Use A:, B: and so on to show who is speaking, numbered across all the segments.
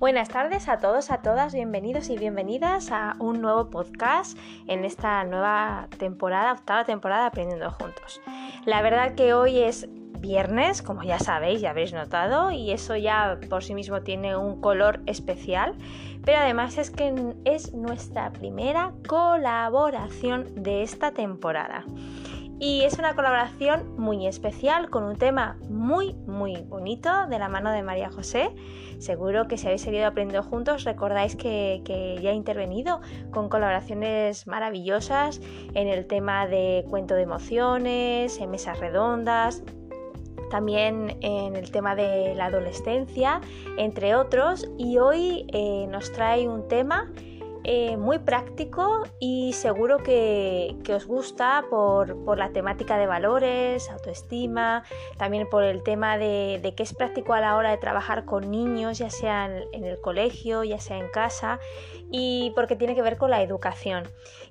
A: Buenas tardes a todos, a todas, bienvenidos y bienvenidas a un nuevo podcast en esta nueva temporada, octava temporada Aprendiendo Juntos. La verdad que hoy es viernes, como ya sabéis, ya habéis notado, y eso ya por sí mismo tiene un color especial, pero además es que es nuestra primera colaboración de esta temporada. Y es una colaboración muy especial con un tema muy, muy bonito de la mano de María José. Seguro que si habéis seguido aprendiendo juntos recordáis que, ya he intervenido con colaboraciones maravillosas en el tema de cuento de emociones, en mesas redondas, también en el tema de la adolescencia, entre otros. Y hoy eh, nos trae un tema eh, muy práctico y seguro que, os gusta por, la temática de valores, autoestima, también por el tema de, que es práctico a la hora de trabajar con niños, ya sea en, el colegio, ya sea en casa, y porque tiene que ver con la educación.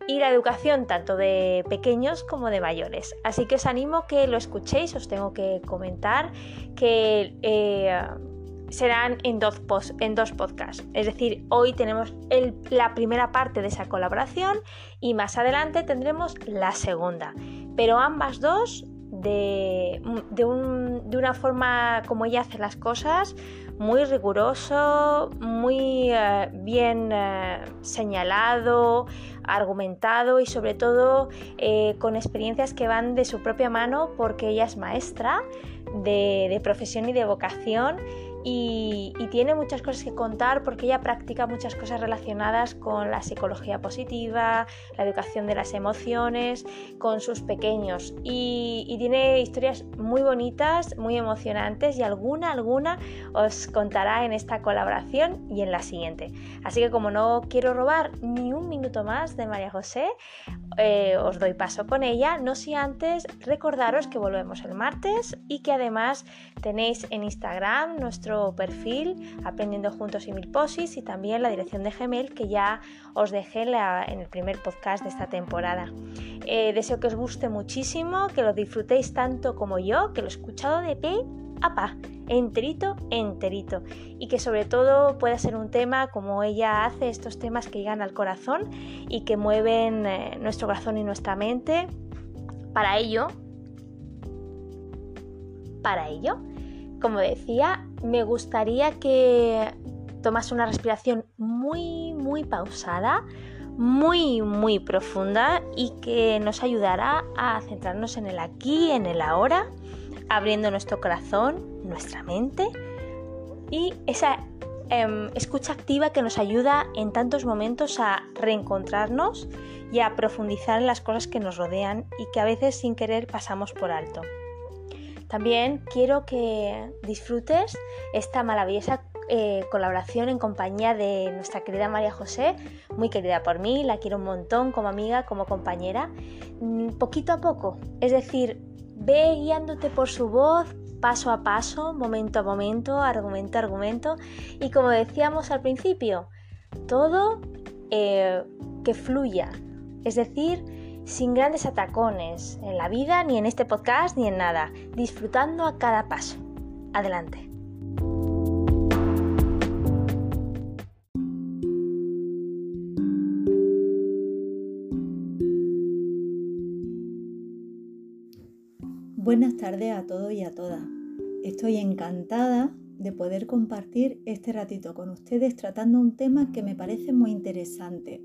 A: Y la educación tanto de pequeños como de mayores. Así que os animo que lo escuchéis, os tengo que comentar que... Eh, serán en dos, en dos podcasts. Es decir, hoy tenemos la primera parte de esa colaboración y más adelante tendremos la segunda. Pero ambas dos de, de, una forma como ella hace las cosas, muy riguroso, muy eh, bien eh, señalado, argumentado y sobre todo eh, con experiencias que van de su propia mano porque ella es maestra de, de profesión y de vocación y, tiene muchas cosas que contar porque ella practica muchas cosas relacionadas con la psicología positiva, la educación de las emociones, con sus pequeños y, tiene historias muy bonitas, muy emocionantes y alguna, alguna os contará en esta colaboración y en la siguiente. Así que como no quiero robar ni un minuto más de María José, eh, os doy paso con ella, no si antes recordaros que volvemos el martes y que además tenéis en Instagram nuestro perfil Aprendiendo Juntos y Mil Posis y también la dirección de Gmail que ya os dejé en, el primer podcast de esta temporada. Eh, deseo que os guste muchísimo, que lo disfrutéis tanto como yo, que lo he escuchado de pe a pa, enterito, enterito. Y que sobre todo pueda ser un tema como ella hace, estos temas que llegan al corazón y que mueven eh, nuestro corazón y nuestra mente. Para ello, para ello, como decía, me gustaría que tomas una respiración muy, muy pausada, muy, muy profunda y que nos ayudará a centrarnos en el aquí, en el ahora, abriendo nuestro corazón, nuestra mente y esa em, escucha activa que nos ayuda en tantos momentos a reencontrarnos y a profundizar en las cosas que nos rodean y que a veces sin querer pasamos por alto. También quiero que disfrutes esta maravillosa eh, colaboración en compañía de nuestra querida María José, muy querida por mí, la quiero un montón como amiga, como compañera, mm, poquito a poco, es decir, ve guiándote por su voz paso a paso, momento a momento, argumento a argumento, y como decíamos al principio, todo eh, que fluya, es decir, sin grandes atacones en la vida, ni en este podcast, ni en nada, disfrutando a cada paso. Adelante.
B: Buenas tardes a todos y a todas. Estoy encantada de poder compartir este ratito con ustedes tratando un tema que me parece muy interesante,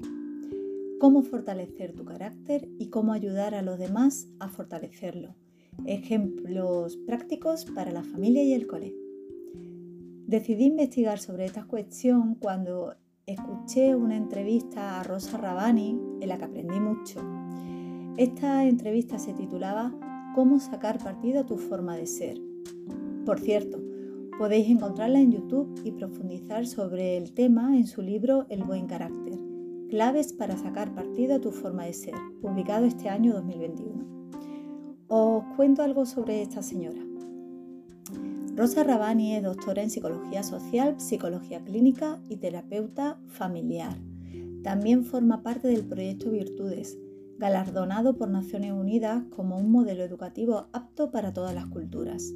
B: cómo fortalecer tu carácter y cómo ayudar a los demás a fortalecerlo. Ejemplos prácticos para la familia y el cole. Decidí investigar sobre esta cuestión cuando escuché una entrevista a Rosa Rabani en la que aprendí mucho. Esta entrevista se titulaba Cómo sacar partido a tu forma de ser. Por cierto, podéis encontrarla en YouTube y profundizar sobre el tema en su libro El buen carácter Claves para sacar partido a tu forma de ser, publicado este año 2021. Os cuento algo sobre esta señora. Rosa Rabani es doctora en psicología social, psicología clínica y terapeuta familiar. También forma parte del proyecto Virtudes, galardonado por Naciones Unidas como un modelo educativo apto para todas las culturas.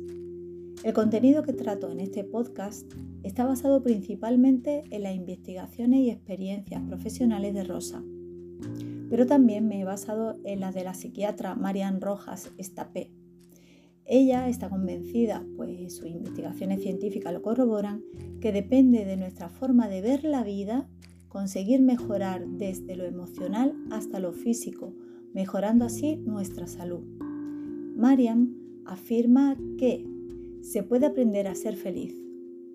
B: El contenido que trato en este podcast está basado principalmente en las investigaciones y experiencias profesionales de Rosa, pero también me he basado en las de la psiquiatra Marian Rojas Estapé. Ella está convencida, pues sus investigaciones científicas lo corroboran, que depende de nuestra forma de ver la vida conseguir mejorar desde lo emocional hasta lo físico, mejorando así nuestra salud. Marian afirma que se puede aprender a ser feliz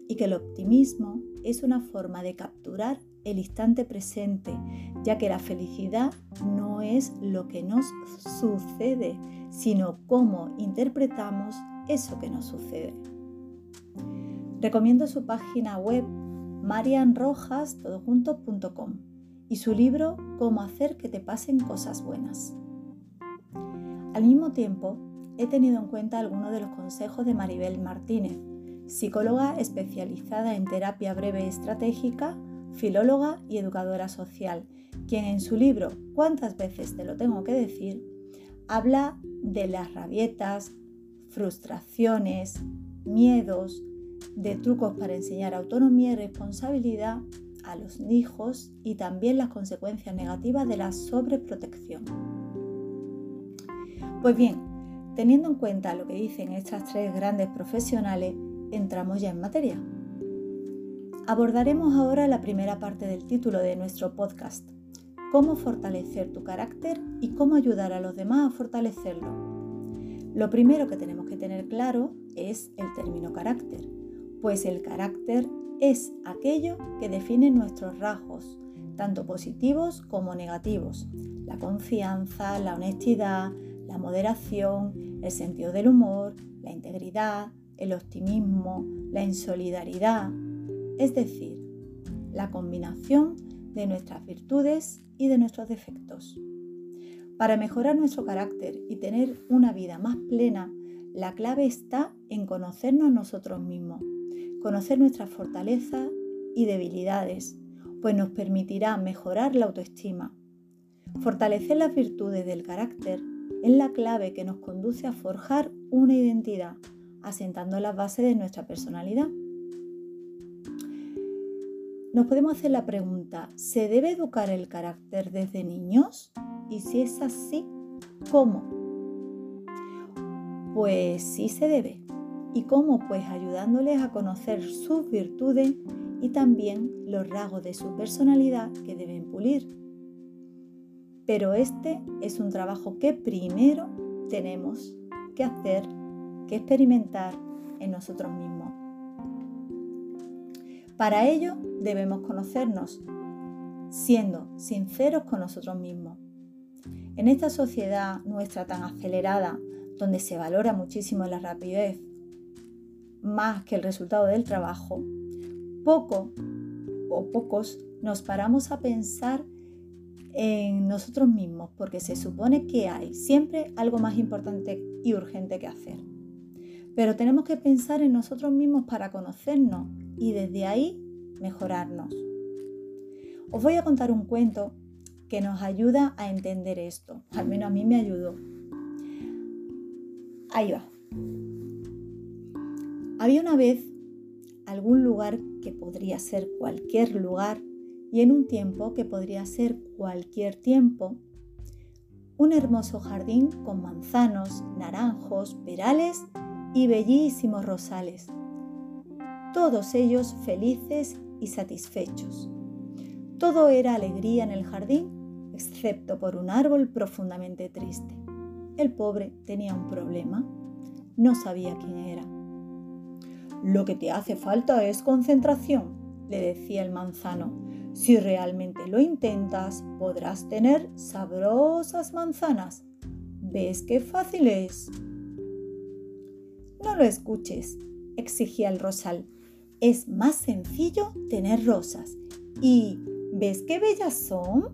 B: y que el optimismo es una forma de capturar el instante presente, ya que la felicidad no es lo que nos sucede, sino cómo interpretamos eso que nos sucede. Recomiendo su página web marianrojas.com y su libro Cómo hacer que te pasen cosas buenas. Al mismo tiempo, he tenido en cuenta algunos de los consejos de Maribel Martínez, psicóloga especializada en terapia breve estratégica, filóloga y educadora social, quien en su libro ¿Cuántas veces te lo tengo que decir? habla de las rabietas, frustraciones, miedos, de trucos para enseñar autonomía y responsabilidad a los hijos y también las consecuencias negativas de la sobreprotección. Pues bien, teniendo en cuenta lo que dicen estas tres grandes profesionales, entramos ya en materia. Abordaremos ahora la primera parte del título de nuestro podcast, cómo fortalecer tu carácter y cómo ayudar a los demás a fortalecerlo. Lo primero que tenemos que tener claro es el término carácter pues el carácter es aquello que define nuestros rasgos, tanto positivos como negativos. La confianza, la honestidad, la moderación, el sentido del humor, la integridad, el optimismo, la insolidaridad, es decir, la combinación de nuestras virtudes y de nuestros defectos. Para mejorar nuestro carácter y tener una vida más plena, la clave está en conocernos a nosotros mismos conocer nuestras fortalezas y debilidades, pues nos permitirá mejorar la autoestima. Fortalecer las virtudes del carácter es la clave que nos conduce a forjar una identidad, asentando las bases de nuestra personalidad. Nos podemos hacer la pregunta, ¿se debe educar el carácter desde niños? Y si es así, ¿cómo? Pues sí se debe. ¿Y cómo? Pues ayudándoles a conocer sus virtudes y también los rasgos de su personalidad que deben pulir. Pero este es un trabajo que primero tenemos que hacer, que experimentar en nosotros mismos. Para ello debemos conocernos, siendo sinceros con nosotros mismos. En esta sociedad nuestra tan acelerada, donde se valora muchísimo la rapidez más que el resultado del trabajo, poco o pocos nos paramos a pensar en nosotros mismos porque se supone que hay siempre algo más importante y urgente que hacer. Pero tenemos que pensar en nosotros mismos para conocernos y desde ahí mejorarnos. Os voy a contar un cuento que nos ayuda a entender esto. Al menos a mí me ayudó. Ahí va. Había una vez algún lugar que podría ser cualquier lugar y en un tiempo que podría ser cualquier tiempo, un hermoso jardín con manzanos, naranjos, perales y bellísimos rosales, todos ellos felices y satisfechos. Todo era alegría en el jardín, excepto por un árbol profundamente triste. El pobre tenía un problema, no sabía quién era. Lo que te hace falta es concentración, le decía el manzano. Si realmente lo intentas, podrás tener sabrosas manzanas. ¿Ves qué fácil es? No lo escuches, exigía el rosal. Es más sencillo tener rosas. ¿Y ves qué bellas son?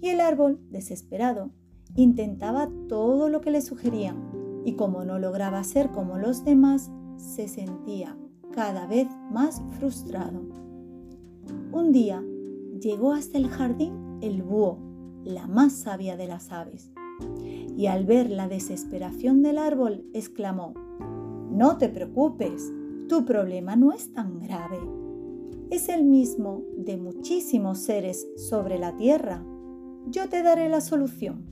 B: Y el árbol, desesperado, intentaba todo lo que le sugerían, y como no lograba ser como los demás, se sentía cada vez más frustrado. Un día llegó hasta el jardín el búho, la más sabia de las aves, y al ver la desesperación del árbol exclamó, No te preocupes, tu problema no es tan grave. Es el mismo de muchísimos seres sobre la tierra. Yo te daré la solución.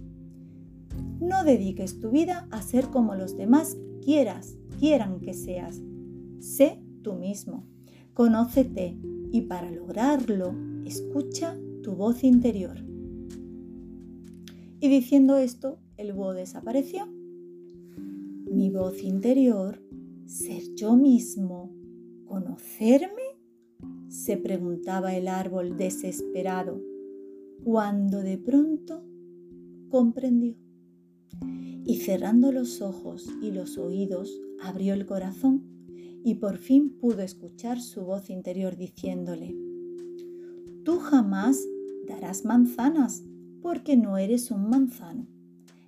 B: No dediques tu vida a ser como los demás quieras, quieran que seas. Sé tú mismo, conócete y para lograrlo escucha tu voz interior. Y diciendo esto, el búho desapareció. Mi voz interior, ser yo mismo, conocerme, se preguntaba el árbol desesperado, cuando de pronto comprendió. Y cerrando los ojos y los oídos, abrió el corazón y por fin pudo escuchar su voz interior diciéndole, Tú jamás darás manzanas porque no eres un manzano,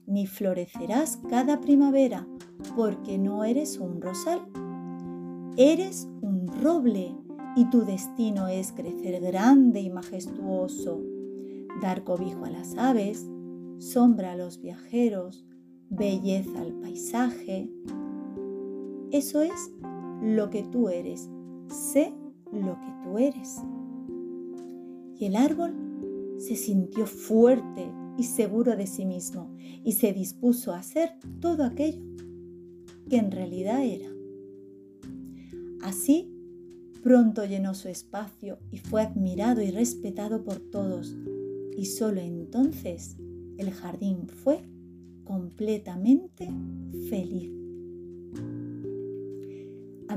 B: ni florecerás cada primavera porque no eres un rosal. Eres un roble y tu destino es crecer grande y majestuoso, dar cobijo a las aves, sombra a los viajeros, belleza al paisaje. Eso es lo que tú eres. Sé lo que tú eres. Y el árbol se sintió fuerte y seguro de sí mismo y se dispuso a hacer todo aquello que en realidad era. Así, pronto llenó su espacio y fue admirado y respetado por todos, y solo entonces el jardín fue completamente feliz.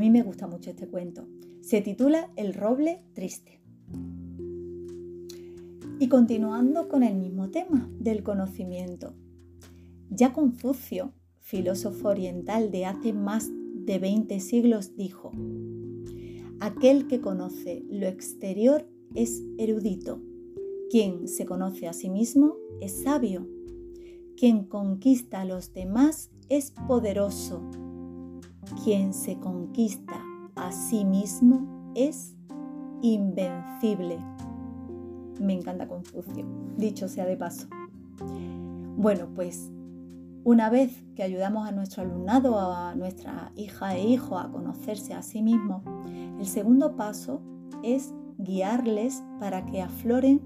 B: Mí me gusta mucho este cuento. Se titula El roble triste. Y continuando con el mismo tema del conocimiento. Ya Confucio, filósofo oriental de hace más de 20 siglos, dijo, Aquel que conoce lo exterior es erudito. Quien se conoce a sí mismo es sabio. Quien conquista a los demás es poderoso. Quien se conquista a sí mismo es invencible. Me encanta Confucio, dicho sea de paso. Bueno, pues una vez que ayudamos a nuestro alumnado, a nuestra hija e hijo a conocerse a sí mismo, el segundo paso es guiarles para que afloren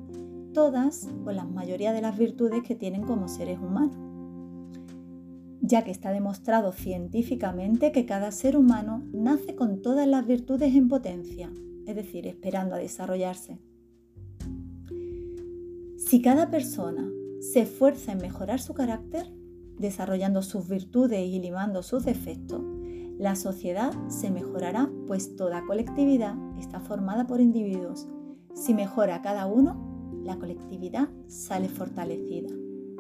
B: todas o la mayoría de las virtudes que tienen como seres humanos, ya que está demostrado científicamente que cada ser humano nace con todas las virtudes en potencia, es decir, esperando a desarrollarse. Si cada persona se esfuerza en mejorar su carácter, desarrollando sus virtudes y limando sus defectos, la sociedad se mejorará, pues toda colectividad está formada por individuos. Si mejora cada uno, la colectividad sale fortalecida.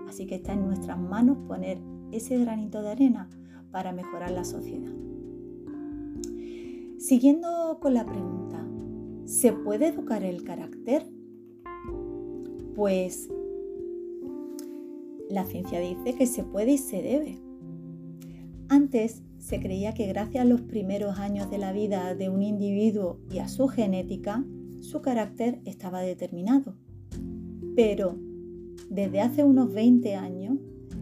B: Así que está en nuestras manos poner ese granito de arena para mejorar la sociedad. Siguiendo con la pregunta, ¿se puede educar el carácter? Pues la ciencia dice que se puede y se debe. Antes se creía que gracias a los primeros años de la vida de un individuo y a su genética, su carácter estaba determinado. Pero desde hace unos 20 años,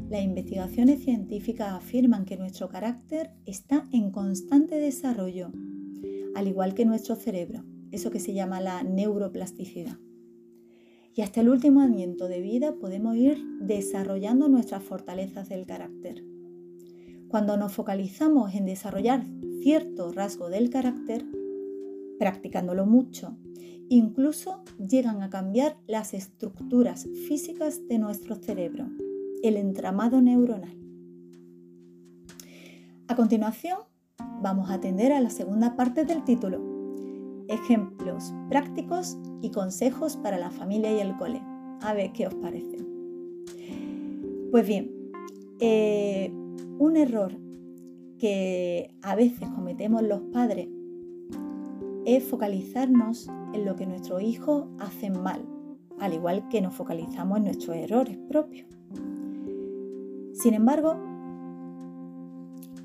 B: las investigaciones científicas afirman que nuestro carácter está en constante desarrollo, al igual que nuestro cerebro, eso que se llama la neuroplasticidad y hasta el último aliento de vida podemos ir desarrollando nuestras fortalezas del carácter. Cuando nos focalizamos en desarrollar cierto rasgo del carácter, practicándolo mucho, incluso llegan a cambiar las estructuras físicas de nuestro cerebro, el entramado neuronal. A continuación, vamos a atender a la segunda parte del título, ejemplos prácticos y consejos para la familia y el cole. A ver qué os parece. Pues bien, eh, un error que a veces cometemos los padres es focalizarnos en lo que nuestros hijos hacen mal, al igual que nos focalizamos en nuestros errores propios. Sin embargo,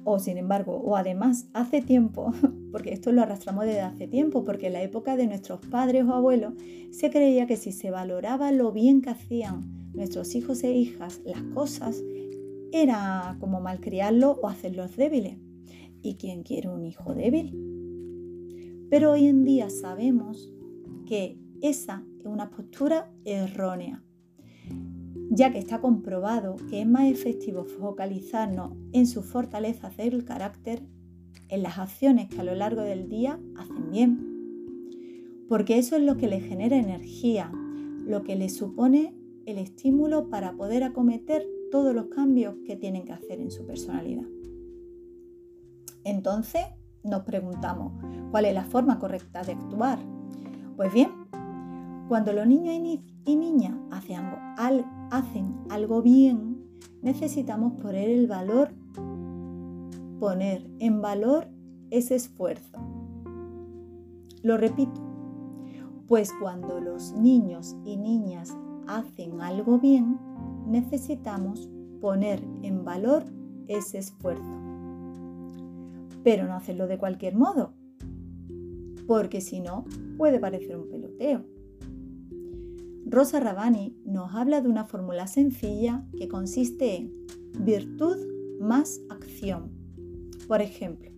B: o sin embargo, o además hace tiempo, porque esto lo arrastramos desde hace tiempo, porque en la época de nuestros padres o abuelos se creía que si se valoraba lo bien que hacían nuestros hijos e hijas las cosas, era como malcriarlos o hacerlos débiles. ¿Y quién quiere un hijo débil? Pero hoy en día sabemos que esa es una postura errónea, ya que está comprobado que es más efectivo focalizarnos en sus fortalezas del carácter, en las acciones que a lo largo del día hacen bien, porque eso es lo que le genera energía, lo que le supone el estímulo para poder acometer todos los cambios que tienen que hacer en su personalidad. Entonces nos preguntamos, ¿cuál es la forma correcta de actuar? Pues bien, cuando los niños y niñas hacen algo, bien, necesitamos poner el valor, poner en valor ese esfuerzo. Lo repito, pues cuando los niños y niñas hacen algo bien, necesitamos poner en valor ese esfuerzo. Pero no hacerlo de cualquier modo, porque si no puede parecer un peloteo. Rosa Rabani nos habla de una fórmula sencilla que consiste en virtud más acción. Por ejemplo,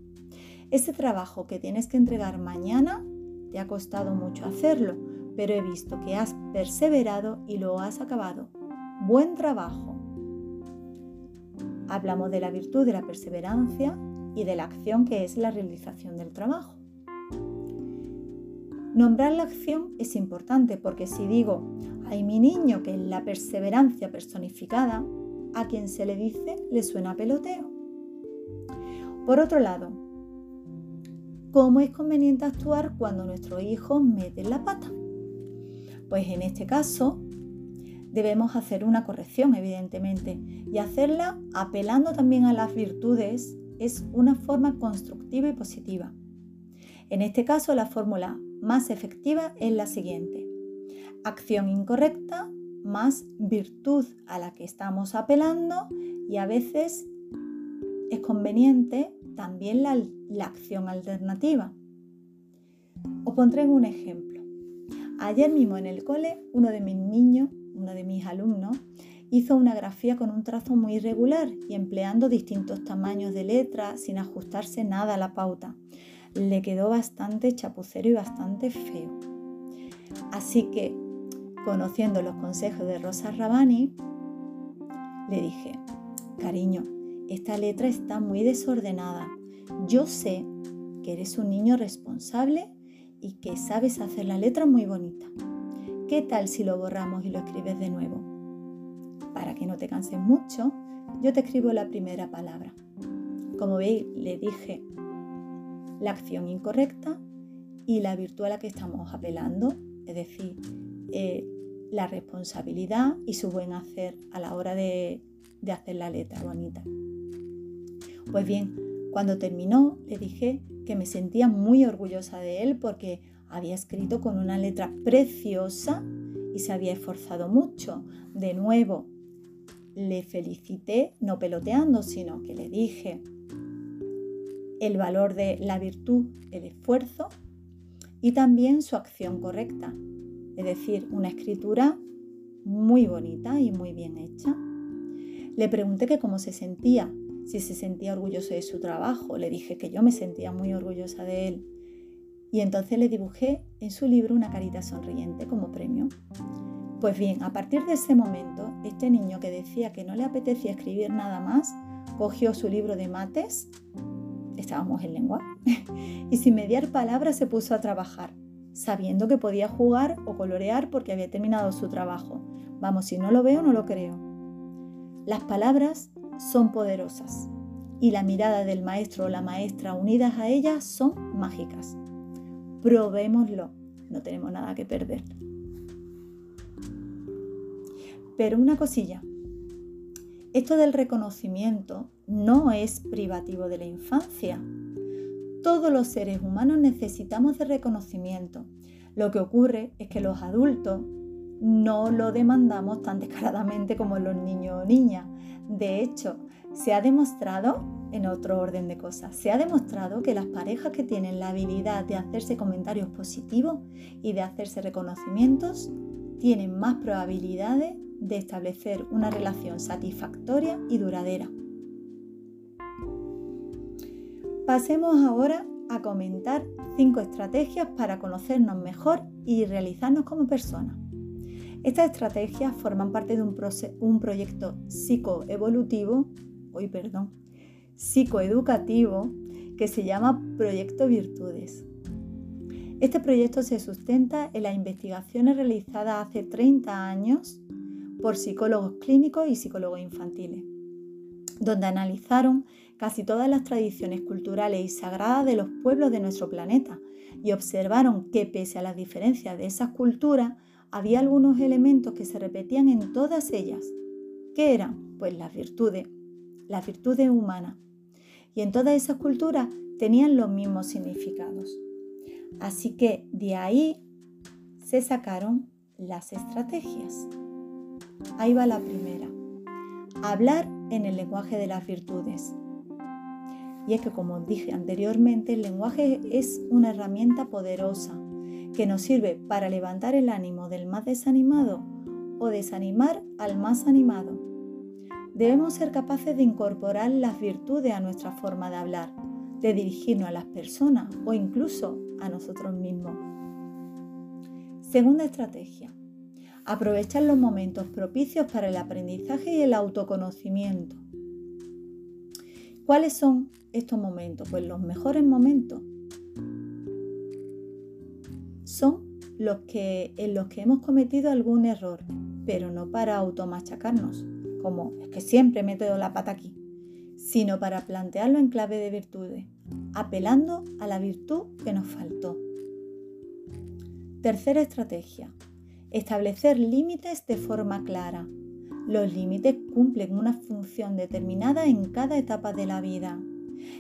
B: ese trabajo que tienes que entregar mañana te ha costado mucho hacerlo, pero he visto que has perseverado y lo has acabado. Buen trabajo. Hablamos de la virtud de la perseverancia y de la acción que es la realización del trabajo. Nombrar la acción es importante porque si digo, hay mi niño que es la perseverancia personificada, a quien se le dice le suena peloteo. Por otro lado, ¿cómo es conveniente actuar cuando nuestro hijo mete la pata? Pues en este caso debemos hacer una corrección, evidentemente, y hacerla apelando también a las virtudes es una forma constructiva y positiva. En este caso, la fórmula más efectiva es la siguiente. Acción incorrecta más virtud a la que estamos apelando y a veces es conveniente también la, la acción alternativa. Os pondré un ejemplo. Ayer mismo en el cole, uno de mis niños, uno de mis alumnos, hizo una grafía con un trazo muy irregular y empleando distintos tamaños de letras sin ajustarse nada a la pauta. Le quedó bastante chapucero y bastante feo. Así que, conociendo los consejos de Rosa Rabani, le dije, cariño, esta letra está muy desordenada. Yo sé que eres un niño responsable y que sabes hacer la letra muy bonita. ¿Qué tal si lo borramos y lo escribes de nuevo? Para que no te canses mucho, yo te escribo la primera palabra. Como veis, le dije la acción incorrecta y la virtud a la que estamos apelando, es decir, eh, la responsabilidad y su buen hacer a la hora de, de hacer la letra bonita. Pues bien, cuando terminó, le dije que me sentía muy orgullosa de él porque había escrito con una letra preciosa y se había esforzado mucho. De nuevo, le felicité, no peloteando, sino que le dije el valor de la virtud, el esfuerzo y también su acción correcta. Es decir, una escritura muy bonita y muy bien hecha. Le pregunté que cómo se sentía si se sentía orgulloso de su trabajo. Le dije que yo me sentía muy orgullosa de él. Y entonces le dibujé en su libro una carita sonriente como premio. Pues bien, a partir de ese momento, este niño que decía que no le apetecía escribir nada más, cogió su libro de mates, estábamos en lengua, y sin mediar palabras se puso a trabajar, sabiendo que podía jugar o colorear porque había terminado su trabajo. Vamos, si no lo veo, no lo creo. Las palabras son poderosas y la mirada del maestro o la maestra unidas a ellas son mágicas. Probémoslo, no tenemos nada que perder. Pero una cosilla, esto del reconocimiento no es privativo de la infancia. Todos los seres humanos necesitamos de reconocimiento. Lo que ocurre es que los adultos no lo demandamos tan descaradamente como los niños o niñas. De hecho, se ha demostrado, en otro orden de cosas, se ha demostrado que las parejas que tienen la habilidad de hacerse comentarios positivos y de hacerse reconocimientos tienen más probabilidades de establecer una relación satisfactoria y duradera. Pasemos ahora a comentar cinco estrategias para conocernos mejor y realizarnos como personas. Estas estrategias forman parte de un, un proyecto psicoevolutivo, hoy perdón, psicoeducativo que se llama Proyecto Virtudes. Este proyecto se sustenta en las investigaciones realizadas hace 30 años por psicólogos clínicos y psicólogos infantiles, donde analizaron casi todas las tradiciones culturales y sagradas de los pueblos de nuestro planeta y observaron que pese a las diferencias de esas culturas, había algunos elementos que se repetían en todas ellas. ¿Qué eran? Pues las virtudes, las virtudes humanas. Y en todas esas culturas tenían los mismos significados. Así que de ahí se sacaron las estrategias. Ahí va la primera. Hablar en el lenguaje de las virtudes. Y es que, como dije anteriormente, el lenguaje es una herramienta poderosa que nos sirve para levantar el ánimo del más desanimado o desanimar al más animado. Debemos ser capaces de incorporar las virtudes a nuestra forma de hablar, de dirigirnos a las personas o incluso a nosotros mismos. Segunda estrategia. Aprovechar los momentos propicios para el aprendizaje y el autoconocimiento. ¿Cuáles son estos momentos? Pues los mejores momentos son los que, en los que hemos cometido algún error, pero no para automachacarnos, como es que siempre meto la pata aquí, sino para plantearlo en clave de virtudes, apelando a la virtud que nos faltó. Tercera estrategia, establecer límites de forma clara. Los límites cumplen una función determinada en cada etapa de la vida.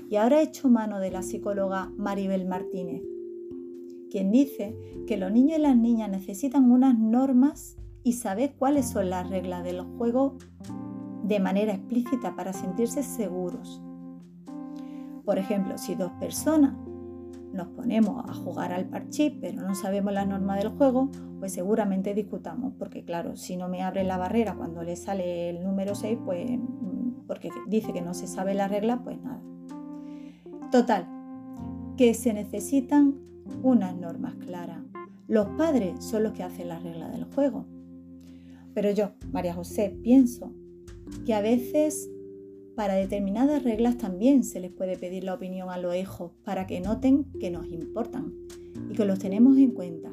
B: Y ahora he hecho mano de la psicóloga Maribel Martínez, quien dice que los niños y las niñas necesitan unas normas y saber cuáles son las reglas del juego de manera explícita para sentirse seguros. Por ejemplo, si dos personas nos ponemos a jugar al parchís, pero no sabemos la norma del juego, pues seguramente discutamos, porque claro, si no me abre la barrera cuando le sale el número 6, pues mm, porque dice que no se sabe la regla, pues nada. Total, que se necesitan unas normas claras. Los padres son los que hacen las reglas del juego. Pero yo, María José, pienso que a veces para determinadas reglas también se les puede pedir la opinión a los hijos para que noten que nos importan y que los tenemos en cuenta.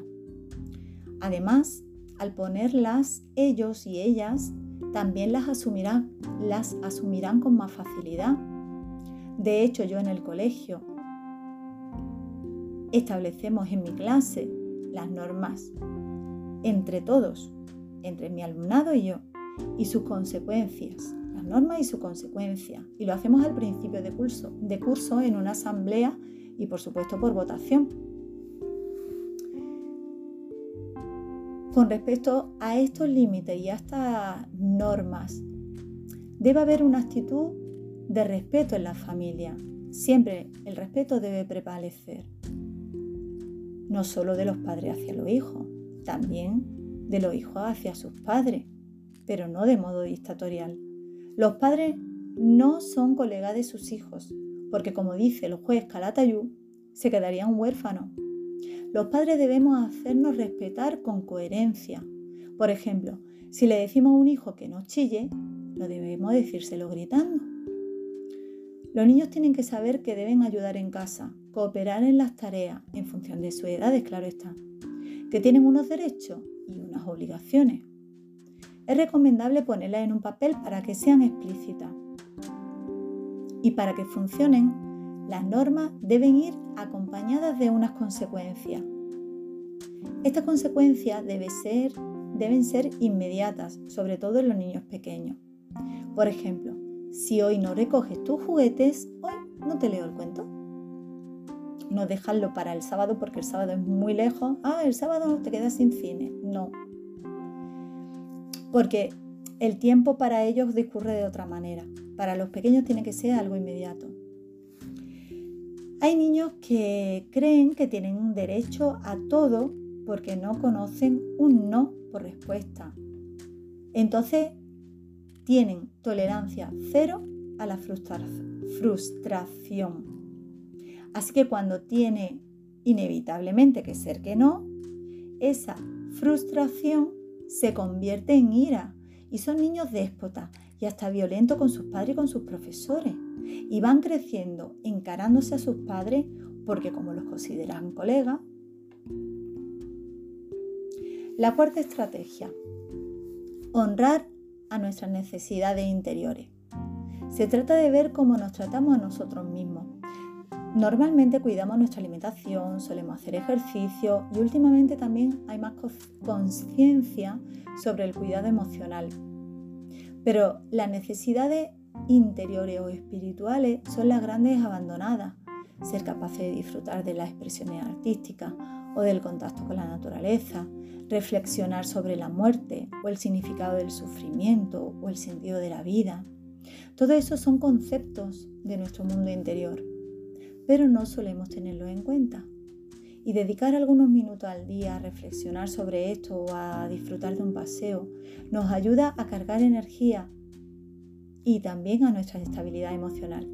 B: Además, al ponerlas ellos y ellas, también las asumirán, las asumirán con más facilidad. De hecho, yo en el colegio establecemos en mi clase las normas entre todos, entre mi alumnado y yo, y sus consecuencias norma y su consecuencia. Y lo hacemos al principio de curso, de curso en una asamblea y por supuesto por votación. Con respecto a estos límites y a estas normas, debe haber una actitud de respeto en la familia. Siempre el respeto debe prevalecer. No solo de los padres hacia los hijos, también de los hijos hacia sus padres, pero no de modo dictatorial. Los padres no son colegas de sus hijos, porque como dice el juez Calatayú, se quedarían huérfanos. Los padres debemos hacernos respetar con coherencia. Por ejemplo, si le decimos a un hijo que no chille, no debemos decírselo gritando. Los niños tienen que saber que deben ayudar en casa, cooperar en las tareas, en función de su edad, claro está, que tienen unos derechos y unas obligaciones es recomendable ponerlas en un papel para que sean explícitas. Y para que funcionen, las normas deben ir acompañadas de unas consecuencias. Estas consecuencias deben ser, deben ser inmediatas, sobre todo en los niños pequeños. Por ejemplo, si hoy no recoges tus juguetes, hoy no te leo el cuento. No dejarlo para el sábado porque el sábado es muy lejos. Ah, el sábado te quedas sin cine. No, porque el tiempo para ellos discurre de otra manera. Para los pequeños tiene que ser algo inmediato. Hay niños que creen que tienen un derecho a todo porque no conocen un no por respuesta. Entonces tienen tolerancia cero a la frustración. Así que cuando tiene inevitablemente que ser que no, esa frustración se convierte en ira y son niños déspotas y hasta violentos con sus padres y con sus profesores. Y van creciendo encarándose a sus padres porque como los consideran colegas. La cuarta estrategia, honrar a nuestras necesidades interiores. Se trata de ver cómo nos tratamos a nosotros mismos. Normalmente cuidamos nuestra alimentación, solemos hacer ejercicio y últimamente también hay más conciencia sobre el cuidado emocional. Pero las necesidades interiores o espirituales son las grandes abandonadas. Ser capaces de disfrutar de las expresiones artísticas o del contacto con la naturaleza, reflexionar sobre la muerte o el significado del sufrimiento o el sentido de la vida. Todo eso son conceptos de nuestro mundo interior, pero no solemos tenerlos en cuenta. Y dedicar algunos minutos al día a reflexionar sobre esto o a disfrutar de un paseo nos ayuda a cargar energía y también a nuestra estabilidad emocional.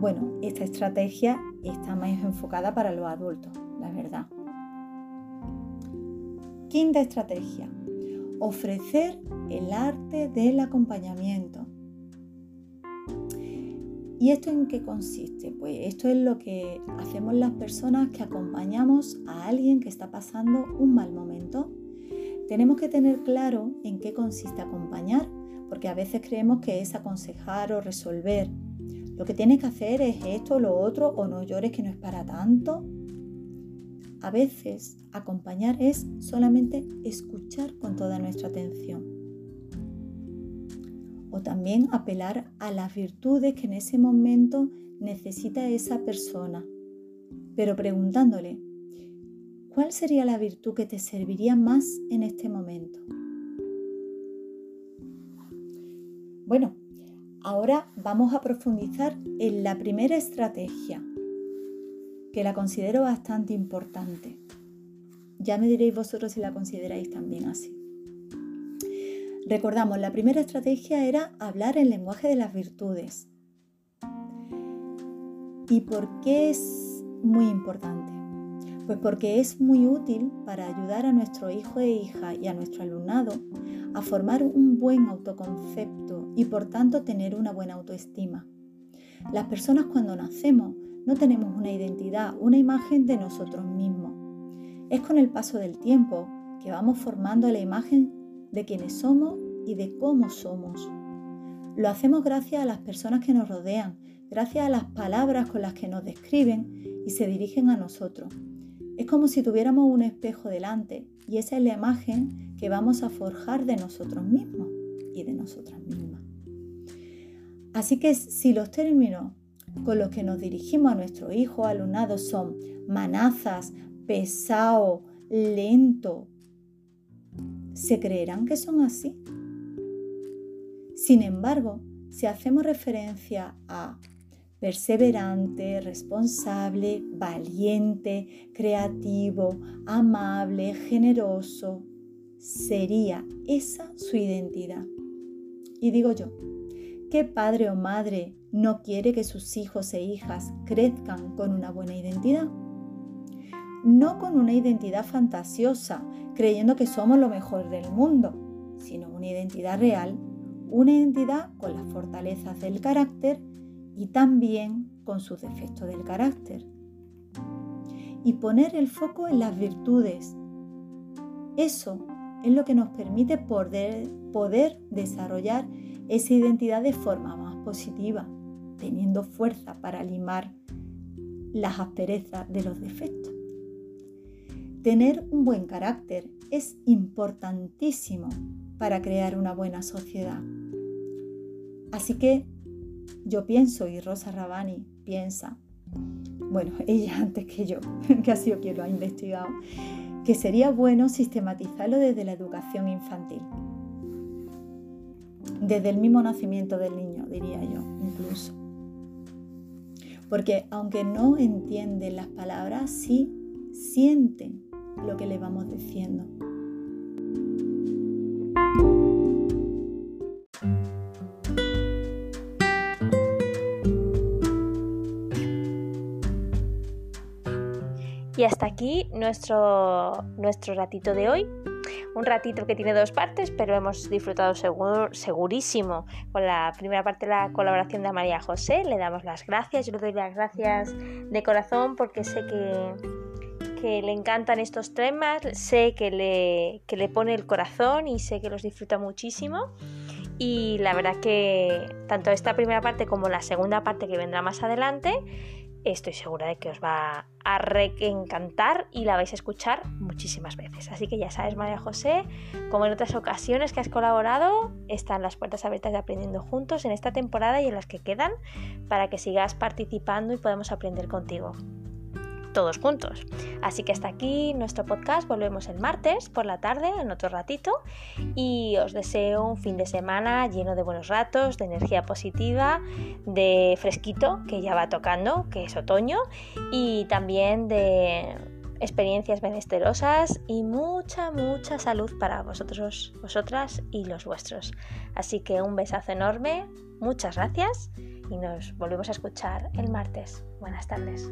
B: Bueno, esta estrategia está más enfocada para los adultos, la verdad. Quinta estrategia. Ofrecer el arte del acompañamiento. ¿Y esto en qué consiste? Pues esto es lo que hacemos las personas que acompañamos a alguien que está pasando un mal momento. Tenemos que tener claro en qué consiste acompañar, porque a veces creemos que es aconsejar o resolver. Lo que tienes que hacer es esto, lo otro, o no llores que no es para tanto. A veces acompañar es solamente escuchar con toda nuestra atención. O también apelar a las virtudes que en ese momento necesita esa persona, pero preguntándole, ¿cuál sería la virtud que te serviría más en este momento? Bueno, ahora vamos a profundizar en la primera estrategia, que la considero bastante importante. Ya me diréis vosotros si la consideráis también así. Recordamos, la primera estrategia era hablar el lenguaje de las virtudes. ¿Y por qué es muy importante? Pues porque es muy útil para ayudar a nuestro hijo e hija y a nuestro alumnado a formar un buen autoconcepto y por tanto tener una buena autoestima. Las personas cuando nacemos no tenemos una identidad, una imagen de nosotros mismos. Es con el paso del tiempo que vamos formando la imagen de quienes somos y de cómo somos. Lo hacemos gracias a las personas que nos rodean, gracias a las palabras con las que nos describen y se dirigen a nosotros. Es como si tuviéramos un espejo delante y esa es la imagen que vamos a forjar de nosotros mismos y de nosotras mismas. Así que si los términos con los que nos dirigimos a nuestro hijo alumnado son manazas, pesado, lento. ¿Se creerán que son así? Sin embargo, si hacemos referencia a perseverante, responsable, valiente, creativo, amable, generoso, sería esa su identidad. Y digo yo, ¿qué padre o madre no quiere que sus hijos e hijas crezcan con una buena identidad. No con una identidad fantasiosa, creyendo que somos lo mejor del mundo, sino una identidad real, una identidad con las fortalezas del carácter y también con sus defectos del carácter. Y poner el foco en las virtudes. Eso es lo que nos permite poder, poder desarrollar esa identidad de forma más positiva teniendo fuerza para limar las asperezas de los defectos. Tener un buen carácter es importantísimo para crear una buena sociedad. Así que yo pienso, y Rosa Rabani piensa, bueno, ella antes que yo, que ha sido quien lo ha investigado, que sería bueno sistematizarlo desde la educación infantil. Desde el mismo nacimiento del niño, diría yo, incluso. Porque aunque no entienden las palabras, sí sienten lo que le vamos diciendo.
A: Y hasta aquí nuestro, nuestro ratito de hoy. Un ratito que tiene dos partes, pero hemos disfrutado segurísimo con la primera parte de la colaboración de María José. Le damos las gracias, yo le doy las gracias de corazón porque sé que, que le encantan estos temas, sé que le, que le pone el corazón y sé que los disfruta muchísimo. Y la verdad que tanto esta primera parte como la segunda parte que vendrá más adelante estoy segura de que os va a reencantar y la vais a escuchar muchísimas veces. Así que ya sabes, María José, como en otras ocasiones que has colaborado, están las puertas abiertas de Aprendiendo Juntos en esta temporada y en las que quedan para que sigas participando y podamos aprender contigo todos juntos. Así que hasta aquí nuestro podcast. Volvemos el martes por la tarde, en otro ratito. Y os deseo un fin de semana lleno de buenos ratos, de energía positiva, de fresquito, que ya va tocando, que es otoño, y también de experiencias benesterosas y mucha, mucha salud para vosotros, vosotras y los vuestros. Así que un besazo enorme, muchas gracias y nos volvemos a escuchar el martes. Buenas tardes.